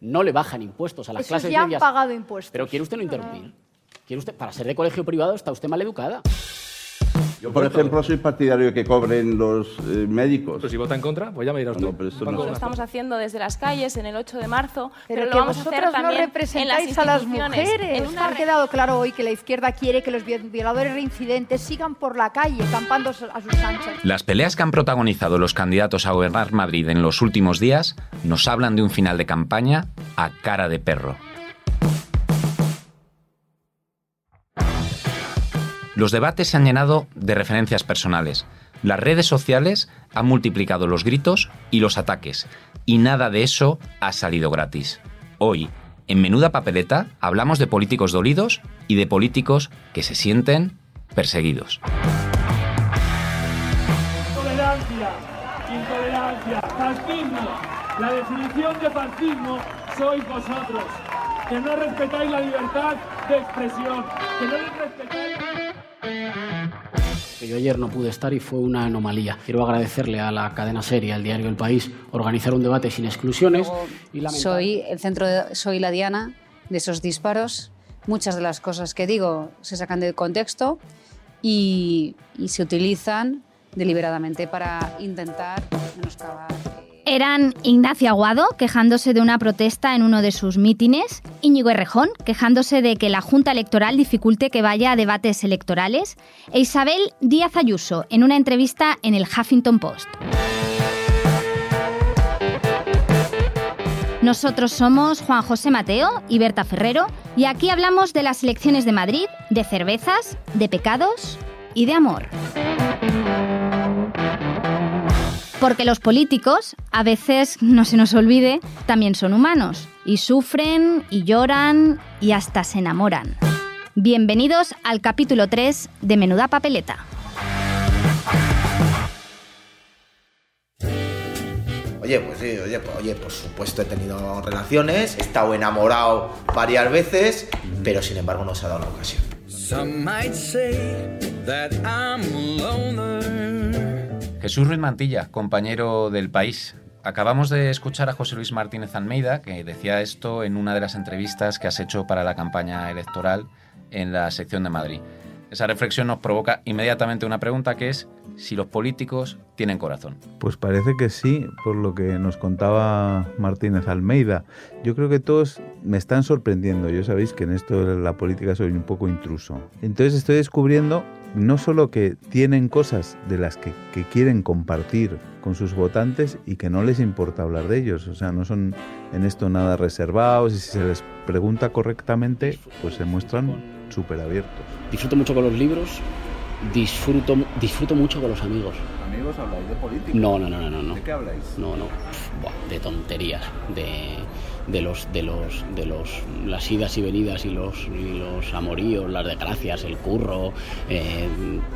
No le bajan impuestos a las Esos clases ya han medias. pagado impuestos. Pero quiere usted no interrumpir. ¿Quiere usted, para ser de colegio privado está usted mal educada. Yo, por ejemplo, soy partidario de que cobren los eh, médicos. Pero si vota en contra, pues ya me dirá usted. No, pero esto no Lo estamos haciendo desde las calles en el 8 de marzo, pero, Pero, lo que vamos a hacer vosotros no también en las representáis a las mujeres. En una Ha quedado claro hoy que la izquierda quiere que los vi- violadores reincidentes sigan por la calle, campando a sus anchas. Las peleas que han protagonizado los candidatos a gobernar Madrid en los últimos días nos hablan de un final de campaña a cara de perro. Los debates se han llenado de referencias personales. Las redes sociales han multiplicado los gritos y los ataques, y nada de eso ha salido gratis. Hoy, en Menuda Papeleta, hablamos de políticos dolidos y de políticos que se sienten perseguidos. Intolerancia, intolerancia, fascismo. La definición de fascismo sois vosotros, que no respetáis la libertad de expresión, que no respetáis... Que yo ayer no pude estar y fue una anomalía. Quiero agradecerle a la cadena serie, al diario El País, organizar un debate sin exclusiones y lamentar- Soy el centro, de- soy la diana de esos disparos. Muchas de las cosas que digo se sacan del contexto y, y se utilizan deliberadamente para intentar menoscabar. Eran Ignacio Aguado quejándose de una protesta en uno de sus mítines, Íñigo Errejón quejándose de que la Junta Electoral dificulte que vaya a debates electorales e Isabel Díaz Ayuso en una entrevista en el Huffington Post. Nosotros somos Juan José Mateo y Berta Ferrero y aquí hablamos de las elecciones de Madrid, de cervezas, de pecados y de amor. Porque los políticos, a veces, no se nos olvide, también son humanos y sufren y lloran y hasta se enamoran. Bienvenidos al capítulo 3 de Menuda Papeleta. Oye, pues sí, oye, pues, oye, por supuesto he tenido relaciones, he estado enamorado varias veces, pero sin embargo no se ha dado la ocasión. Some might say that I'm a loner. Jesús Ruiz Mantilla, compañero del país. Acabamos de escuchar a José Luis Martínez Almeida, que decía esto en una de las entrevistas que has hecho para la campaña electoral en la sección de Madrid. Esa reflexión nos provoca inmediatamente una pregunta que es si los políticos tienen corazón. Pues parece que sí, por lo que nos contaba Martínez Almeida. Yo creo que todos me están sorprendiendo. Yo sabéis que en esto de la política soy un poco intruso. Entonces estoy descubriendo no solo que tienen cosas de las que, que quieren compartir con sus votantes y que no les importa hablar de ellos. O sea, no son en esto nada reservados y si se les pregunta correctamente, pues se muestran súper abiertos. Disfruto mucho con los libros, disfruto, disfruto mucho con los amigos. ¿Amigos habláis de política? No, no, no, no, no. no. ¿De qué habláis? No, no. Buah, de tonterías, de, de los, de los, de los, las idas y venidas y los, y los amoríos, las desgracias, el curro, eh,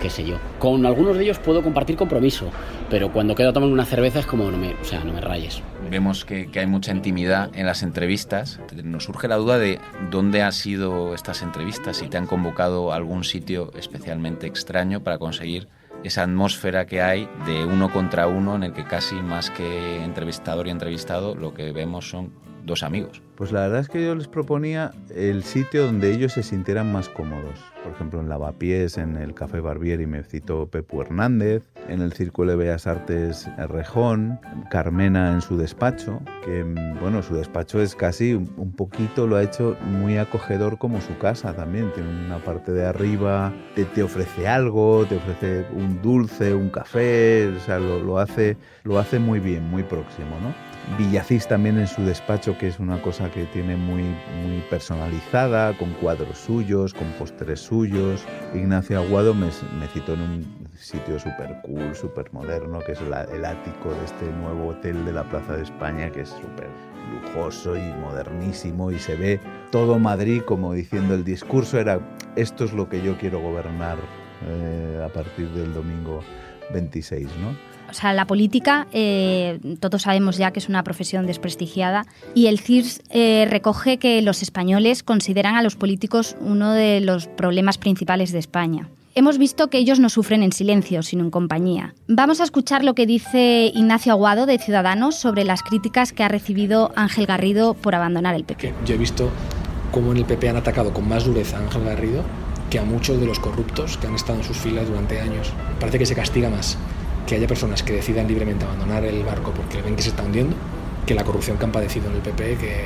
qué sé yo. Con algunos de ellos puedo compartir compromiso, pero cuando quedo a tomar una cerveza es como no me, o sea, no me rayes. Vemos que, que hay mucha intimidad en las entrevistas. Nos surge la duda de dónde han sido estas entrevistas, si te han convocado a algún sitio especialmente extraño para conseguir esa atmósfera que hay de uno contra uno en el que casi más que entrevistador y entrevistado lo que vemos son dos amigos. Pues la verdad es que yo les proponía el sitio donde ellos se sintieran más cómodos. Por ejemplo, en Lavapiés, en el Café Barbieri me citó Pepu Hernández, en el Círculo de Bellas Artes Rejón, Carmena en su despacho, que mm, bueno, su despacho es casi un poquito, lo ha hecho muy acogedor como su casa también. Tiene una parte de arriba, te, ofrece algo, te ofrece un dulce, un café, o sea, lo hace, lo hace muy bien, muy próximo, ¿no? Villacís también en su despacho, que es una cosa que tiene muy, muy personalizada, con cuadros suyos, con pósteres suyos. Ignacio Aguado me, me citó en un sitio súper cool, súper moderno, que es la- el ático de este nuevo hotel de la Plaza de España, que es súper lujoso y modernísimo y se ve todo Madrid como diciendo el discurso era esto es lo que yo quiero gobernar eh, a partir del domingo 26, ¿no? O sea, la política, eh, todos sabemos ya que es una profesión desprestigiada y el CIRS eh, recoge que los españoles consideran a los políticos uno de los problemas principales de España. hemos visto que ellos no sufren en silencio, sino en compañía. Vamos a escuchar lo que dice Ignacio Aguado de Ciudadanos sobre las críticas que ha recibido Ángel Garrido por abandonar el PP. Yo he visto cómo en el PP han atacado con más dureza a Ángel Garrido que a muchos de los corruptos que han estado en sus filas durante años. Parece que se castiga más que haya personas que decidan libremente abandonar el barco porque ven que se está hundiendo que la corrupción que han padecido en el PP que,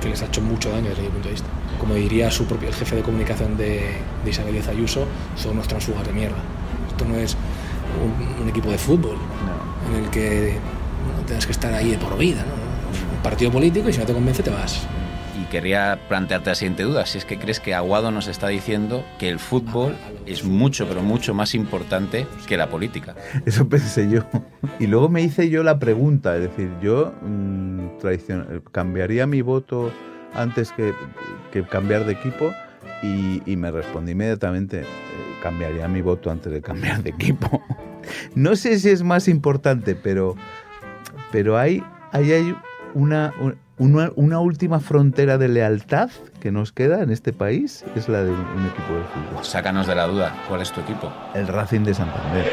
que les ha hecho mucho daño desde mi punto de vista. Como diría su propio el jefe de comunicación de, de Isabel Díaz Ayuso, son unos transfugas de mierda. Esto no es un, un equipo de fútbol en el que no tengas que estar ahí de por vida. ¿no? Un partido político y si no te convence te vas. Y quería plantearte la siguiente duda, si es que crees que Aguado nos está diciendo que el fútbol es mucho, pero mucho más importante que la política. Eso pensé yo. Y luego me hice yo la pregunta, es decir, yo mmm, cambiaría mi voto antes que, que cambiar de equipo y, me respondí inmediatamente, eh, cambiaría mi voto antes de cambiar de equipo. No sé si es más importante, pero, pero hay, ahí hay una, una, una última frontera de lealtad que nos queda en este país, es la de un, un equipo de fútbol. Sácanos de la duda, ¿cuál es tu equipo? El Racing de Santander.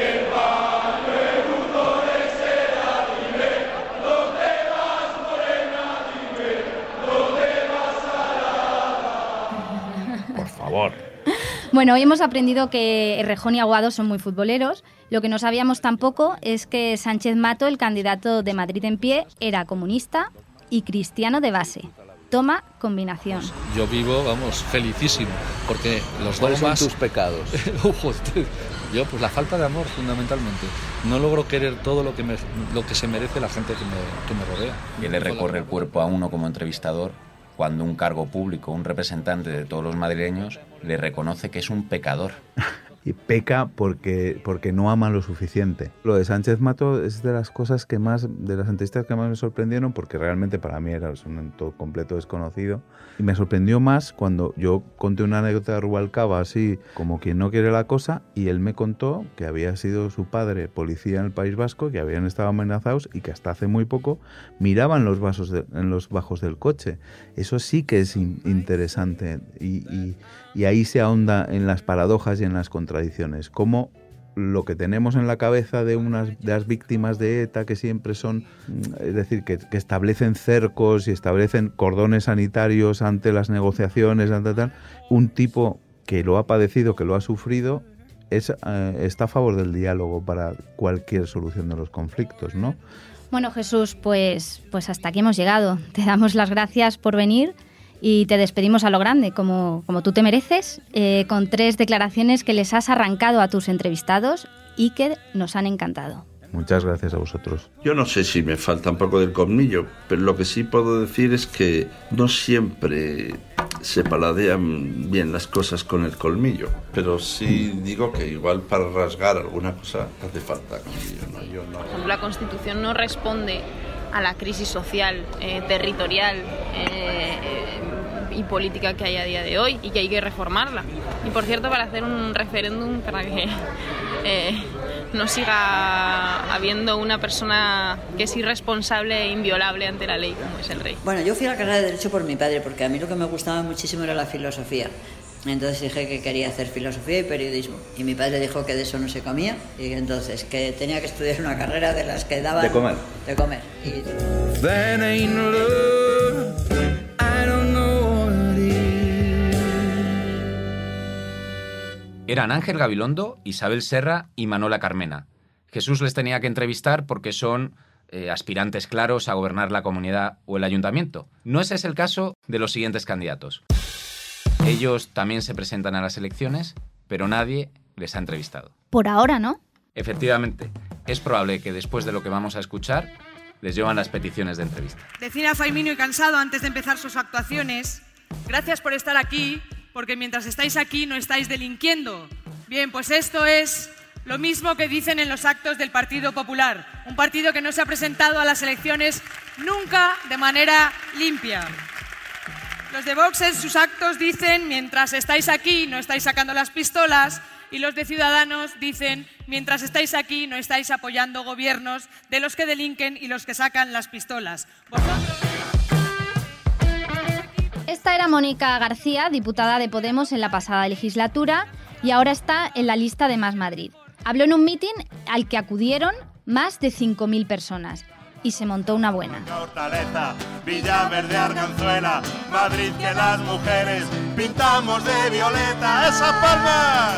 Por favor. Bueno, hoy hemos aprendido que Rejón y Aguado son muy futboleros. Lo que no sabíamos tampoco es que Sánchez Mato, el candidato de Madrid en pie, era comunista y cristiano de base. Toma combinación. Yo vivo, vamos, felicísimo, porque los ¿Cuáles son dogmas... tus pecados? Yo, pues la falta de amor, fundamentalmente. No logro querer todo lo que, me- lo que se merece la gente que me, que me rodea. Que le recorre el cuerpo a uno como entrevistador cuando un cargo público, un representante de todos los madrileños, le reconoce que es un pecador. y peca porque, porque no ama lo suficiente. Lo de Sánchez Mato es de las cosas que más, de las entrevistas que más me sorprendieron, porque realmente para mí era un todo completo desconocido. Y me sorprendió más cuando yo conté una anécdota de Rubalcaba así como quien no quiere la cosa, y él me contó que había sido su padre policía en el País Vasco, que habían estado amenazados y que hasta hace muy poco miraban los vasos de- en los bajos del coche. Eso sí que es in- interesante y, y- y ahí se ahonda en las paradojas y en las contradicciones. Cómo lo que tenemos en la cabeza de unas de las víctimas de ETA que siempre son, mm, es decir, que, establecen cercos y establecen cordones sanitarios ante las negociaciones, tal, un tipo que lo ha padecido, que lo ha sufrido, es, eh, está a favor del diálogo para cualquier solución de los conflictos, ¿no? Bueno, Jesús, pues, pues hasta aquí hemos llegado. Te damos las gracias por venir y te despedimos a lo grande, como, como tú te mereces, eh, con tres declaraciones que les has arrancado a tus entrevistados y que nos han encantado. Muchas gracias a vosotros. Yo no sé si me falta un poco del colmillo, pero lo que sí puedo decir es que no siempre se paladean bien las cosas con el colmillo. Pero sí digo que igual para rasgar alguna cosa hace falta colmillo. ¿no? Yo no. La Constitución no responde a la crisis social, eh, territorial eh, eh, y política que hay a día de hoy y que hay que reformarla. Y por cierto, para hacer un referéndum para que eh, no siga habiendo una persona que es irresponsable e inviolable ante la ley como es el rey. Bueno, yo fui a la carrera de Derecho por mi padre, porque a mí lo que me gustaba muchísimo era la filosofía. Entonces dije que quería hacer filosofía y periodismo. Y mi padre dijo que de eso no se comía, y entonces que tenía que estudiar una carrera de las que daban... De comer. De comer. Y Eran Ángel Gabilondo, Isabel Serra y Manola Carmena. Jesús les tenía que entrevistar porque son eh, aspirantes claros a gobernar la comunidad o el ayuntamiento. No ese es el caso de los siguientes candidatos. Ellos también se presentan a las elecciones, pero nadie les ha entrevistado. Por ahora, ¿no? Efectivamente, es probable que después de lo que vamos a escuchar, les llevan las peticiones de entrevista. Decir a Faimino y Cansado antes de empezar sus actuaciones, gracias por estar aquí, porque mientras estáis aquí no estáis delinquiendo. Bien, pues esto es lo mismo que dicen en los actos del Partido Popular, un partido que no se ha presentado a las elecciones nunca de manera limpia. Los de Vox en sus actos dicen, mientras estáis aquí no estáis sacando las pistolas, y los de Ciudadanos dicen, mientras estáis aquí no estáis apoyando gobiernos de los que delinquen y los que sacan las pistolas. Mónica García, diputada de Podemos en la pasada legislatura, y ahora está en la lista de Más Madrid. Habló en un mitin al que acudieron más de 5.000 personas y se montó una buena. Fortaleza, Villaverde, Arganzuela, Madrid que las mujeres pintamos de violeta esa palma.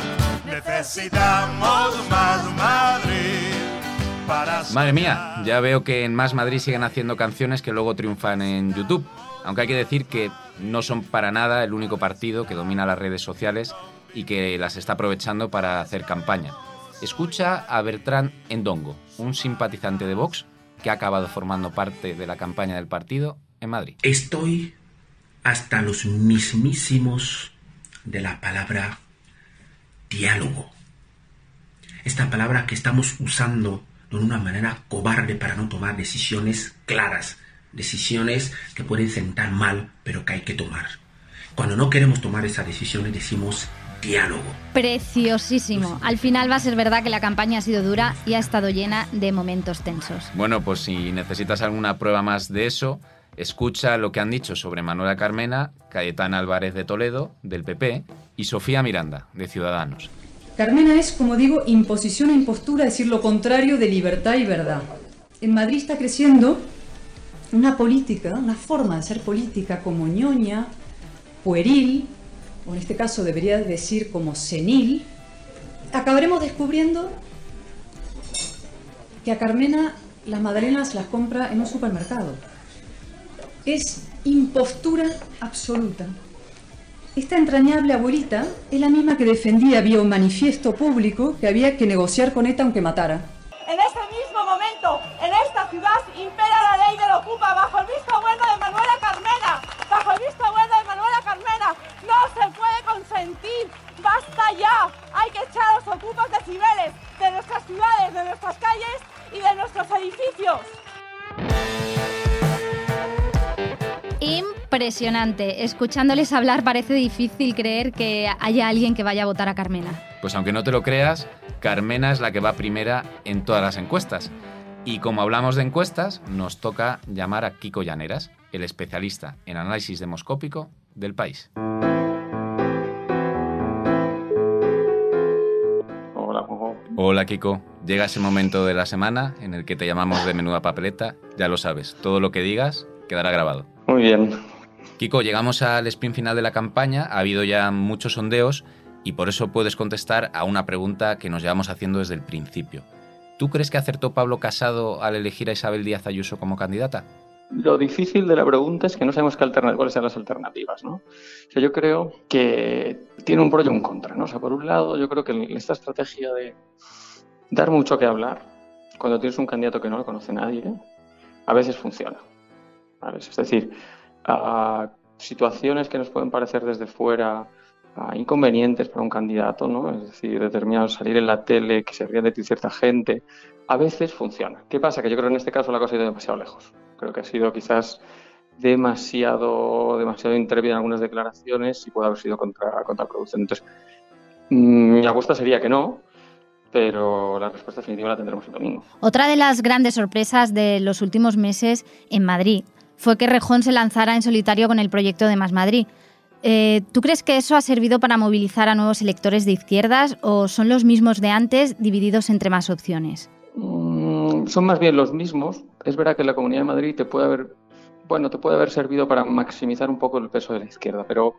Necesitamos más Madrid para Madre mía, ya veo que en Más Madrid siguen haciendo canciones que luego triunfan en YouTube. Aunque hay que decir que no son para nada el único partido que domina las redes sociales y que las está aprovechando para hacer campaña. Escucha a Bertrand Endongo, un simpatizante de Vox que ha acabado formando parte de la campaña del partido en Madrid. Estoy hasta los mismísimos de la palabra diálogo. Esta palabra que estamos usando de una manera cobarde para no tomar decisiones claras, decisiones que pueden sentar mal, pero que hay que tomar. Cuando no queremos tomar esas decisiones decimos diálogo. Preciosísimo. Al final va a ser verdad que la campaña ha sido dura y ha estado llena de momentos tensos. Bueno, pues si necesitas alguna prueba más de eso, escucha lo que han dicho sobre Manuela Carmena, Cayetana Álvarez de Toledo, del PP, y Sofía Miranda, de Ciudadanos. Carmena es, como digo, imposición e impostura, decir lo contrario de libertad y verdad. En Madrid está creciendo una política, una forma de ser política como ñoña, pueril, o en este caso debería decir como senil, acabaremos descubriendo que a Carmena las magdalenas las compra en un supermercado. Es impostura absoluta. Esta entrañable abuelita es la misma que defendía vía un manifiesto público que había que negociar con ETA aunque matara. En ese mismo momento, en esta ciudad impera la ley del ocupa bajo el visto bueno de Manuela Carmena. Bajo el visto bueno de Manuela Carmena. No se puede consentir. Basta ya. Hay que echar a los ocupas decibeles de nuestras ciudades, de nuestras calles y de nuestros edificios. Impresionante. Escuchándoles hablar parece difícil creer que haya alguien que vaya a votar a Carmena. Pues aunque no te lo creas, Carmena es la que va primera en todas las encuestas. Y como hablamos de encuestas, nos toca llamar a Kiko Llaneras, el especialista en análisis demoscópico del país. Hola, Juanjo. Hola Kiko, llega ese momento de la semana en el que te llamamos de menuda papeleta, ya lo sabes, todo lo que digas quedará grabado. Muy bien. Kiko, llegamos al sprint final de la campaña, ha habido ya muchos sondeos y por eso puedes contestar a una pregunta que nos llevamos haciendo desde el principio. ¿Tú crees que acertó Pablo Casado al elegir a Isabel Díaz Ayuso como candidata? Lo difícil de la pregunta es que no sabemos qué cuáles son las alternativas, ¿no? O sea, yo creo que tiene un pro y un contra, ¿no? O sea, por un lado, yo creo que esta estrategia de dar mucho que hablar cuando tienes un candidato que no lo conoce nadie, a veces funciona. ¿vale? Es decir, situaciones que nos pueden parecer desde fuera inconvenientes para un candidato, ¿no? Es decir, determinado salir en la tele, que se rían de cierta gente, a veces funciona. ¿Qué pasa? Que yo creo que en este caso la cosa ha ido demasiado lejos. Creo que ha sido quizás demasiado, demasiado intrépida en algunas declaraciones y puede haber sido contra, contraproducente. Entonces, mm, mi apuesta sería que no, pero la respuesta definitiva la tendremos el domingo. Otra de las grandes sorpresas de los últimos meses en Madrid fue que Rejón se lanzara en solitario con el proyecto de Más Madrid. Eh, ¿Tú crees que eso ha servido para movilizar a nuevos electores de izquierdas o son los mismos de antes divididos entre más opciones? Mm, son más bien los mismos. Es verdad que la Comunidad de Madrid te puede haber, bueno, te puede haber servido para maximizar un poco el peso de la izquierda, pero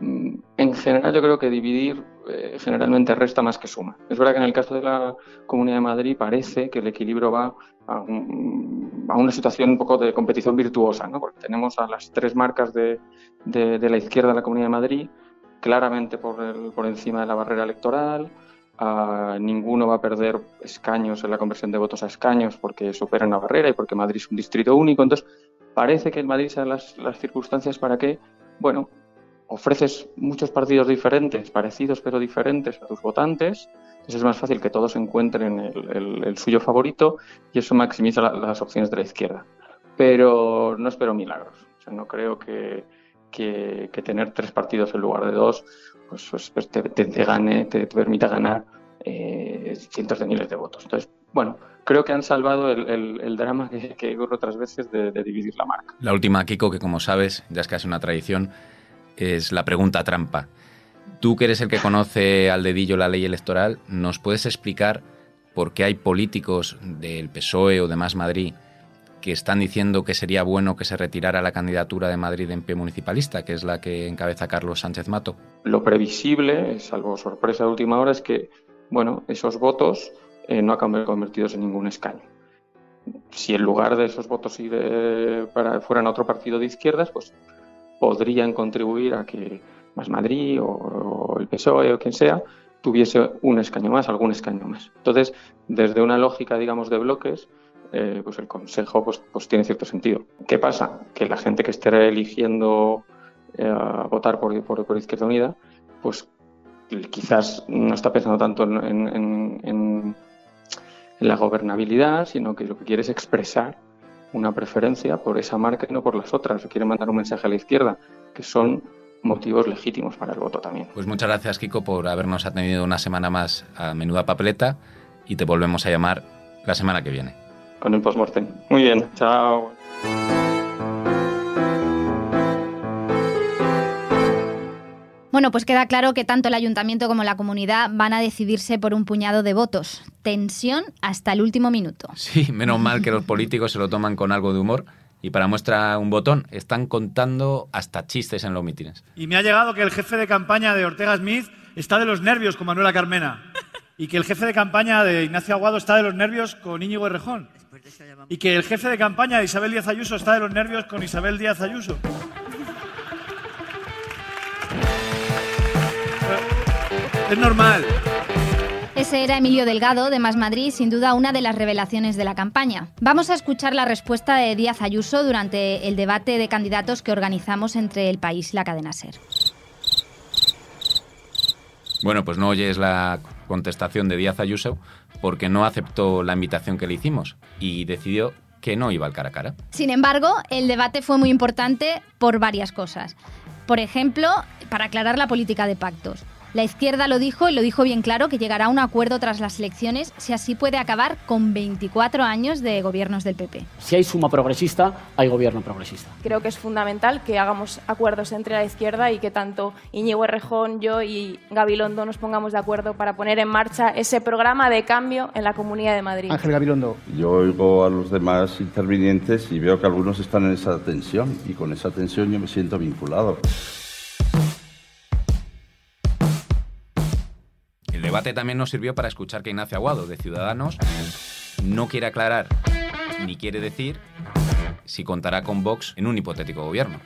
mm, en general yo creo que dividir eh, generalmente resta más que suma. Es verdad que en el caso de la Comunidad de Madrid parece que el equilibrio va a, un- a una situación un poco de competición virtuosa, ¿no? porque tenemos a las tres marcas de, la izquierda de la Comunidad de Madrid claramente por, el- por encima de la barrera electoral. Ah, ninguno va a perder escaños en la conversión de votos a escaños porque superan la barrera y porque Madrid es un distrito único. Entonces, parece que en Madrid sean las, las circunstancias para que, bueno, ofreces muchos partidos diferentes, parecidos pero diferentes a tus votantes. Entonces es más fácil que todos encuentren el, el- el suyo favorito y eso maximiza la- las opciones de la izquierda. Pero no espero milagros. O sea, no creo que, que- tener tres partidos en lugar de dos pues, pues, pues, te, te- te gane, te, te permita ganar eh, cientos de miles de votos. Entonces, bueno, creo que han salvado el, el- el drama que, que ocurre otras veces de, de dividir la marca. La última, Kiko, que como sabes, ya es casi una tradición, es la pregunta trampa. Tú que eres el que conoce al dedillo la ley electoral, ¿nos puedes explicar por qué hay políticos del PSOE o de Más Madrid que están diciendo que sería bueno que se retirara la candidatura de Madrid en pie municipalista, que es la que encabeza Carlos Sánchez Mato? Lo previsible, salvo sorpresa de última hora, es que bueno, esos votos eh, no acaben convertidos en ningún escaño. Si en lugar de esos votos ir, eh, fueran a otro partido de izquierdas, pues podrían contribuir a que Más Madrid o, el PSOE o quien sea tuviese un escaño más, algún escaño más. Entonces, desde una lógica, digamos, de bloques, eh, pues el Consejo pues, pues tiene cierto sentido. ¿Qué pasa? Que la gente que esté eligiendo eh, votar por, por Izquierda Unida, pues quizás no está pensando tanto en, en- en- en- en la gobernabilidad, sino que lo que quiere es expresar una preferencia por esa marca y no por las otras. Quiere mandar un mensaje a la izquierda, que son motivos legítimos para el voto también. Pues muchas gracias, Kiko, por habernos atendido una semana más a Menuda Papeleta y te volvemos a llamar la semana que viene. Con el postmortem. Muy bien, chao. Bueno, pues queda claro que tanto el ayuntamiento como la comunidad van a decidirse por un puñado de votos. Tensión hasta el último minuto. Sí, menos mal que los políticos se lo toman con algo de humor y para muestra un botón están contando hasta chistes en los mítines. Y me ha llegado que el jefe de campaña de Ortega Smith está de los nervios con Manuela Carmena. Y que el jefe de campaña de Ignacio Aguado está de los nervios con Íñigo Errejón. Y que el jefe de campaña de Isabel Díaz Ayuso está de los nervios con Isabel Díaz Ayuso. Es normal. Ese era Emilio Delgado, de Más Madrid, sin duda una de las revelaciones de la campaña. Vamos a escuchar la respuesta de Díaz Ayuso durante el debate de candidatos que organizamos entre el país y la cadena SER. Bueno, pues no oyes la contestación de Díaz Ayuso porque no aceptó la invitación que le hicimos y decidió que no iba al cara a cara. Sin embargo, el debate fue muy importante por varias cosas. Por ejemplo, para aclarar la política de pactos. La izquierda lo dijo y lo dijo bien claro que llegará a un acuerdo tras las elecciones si así puede acabar con 24 años de gobiernos del PP. Si hay suma progresista, hay gobierno progresista. Creo que es fundamental que hagamos acuerdos entre la izquierda y que tanto Íñigo Errejón, yo y Gabilondo nos pongamos de acuerdo para poner en marcha ese programa de cambio en la Comunidad de Madrid. Ángel Gabilondo. Yo oigo a los demás intervinientes y veo que algunos están en esa tensión y con esa tensión yo me siento vinculado. Debate también nos sirvió para escuchar que Ignacio Aguado, de Ciudadanos, no quiere aclarar ni quiere decir si contará con Vox en un hipotético gobierno.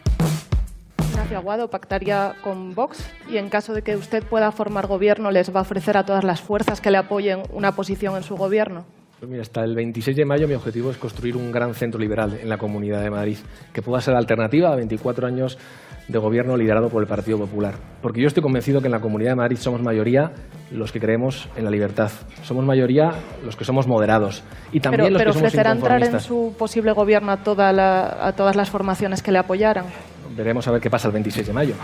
Ignacio Aguado pactaría con Vox y en caso de que usted pueda formar gobierno les va a ofrecer a todas las fuerzas que le apoyen una posición en su gobierno. Pues mira, hasta el 26 de mayo mi objetivo es construir un gran centro liberal en la Comunidad de Madrid, que pueda ser alternativa a 24 años de gobierno liderado por el Partido Popular. Porque yo estoy convencido que en la Comunidad de Madrid somos mayoría los que creemos en la libertad. Somos mayoría los que somos moderados. Y también pero los pero que somos ofrecerá entrar en su posible gobierno a, toda la- a todas las formaciones que le apoyaran. Veremos a ver qué pasa el 26 de mayo.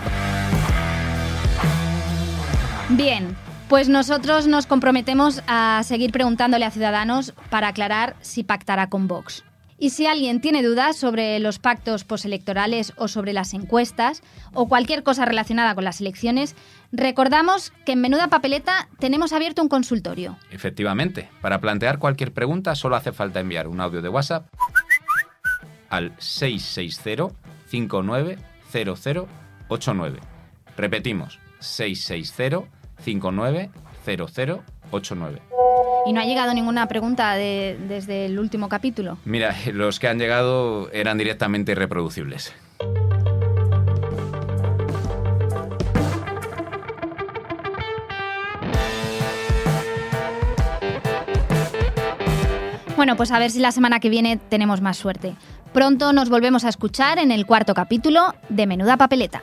Bien, pues nosotros nos comprometemos a seguir preguntándole a Ciudadanos para aclarar si pactará con Vox. Y si alguien tiene dudas sobre los pactos postelectorales o sobre las encuestas o cualquier cosa relacionada con las elecciones, recordamos que en Menuda Papeleta tenemos abierto un consultorio. Efectivamente, para plantear cualquier pregunta solo hace falta enviar un audio de WhatsApp al 660-590089. Repetimos, 660-590089. Y no ha llegado ninguna pregunta de- desde el último capítulo. Mira, los que han llegado eran directamente irreproducibles. Bueno, pues a ver si la semana que viene tenemos más suerte. Pronto nos volvemos a escuchar en el cuarto capítulo de Menuda Papeleta.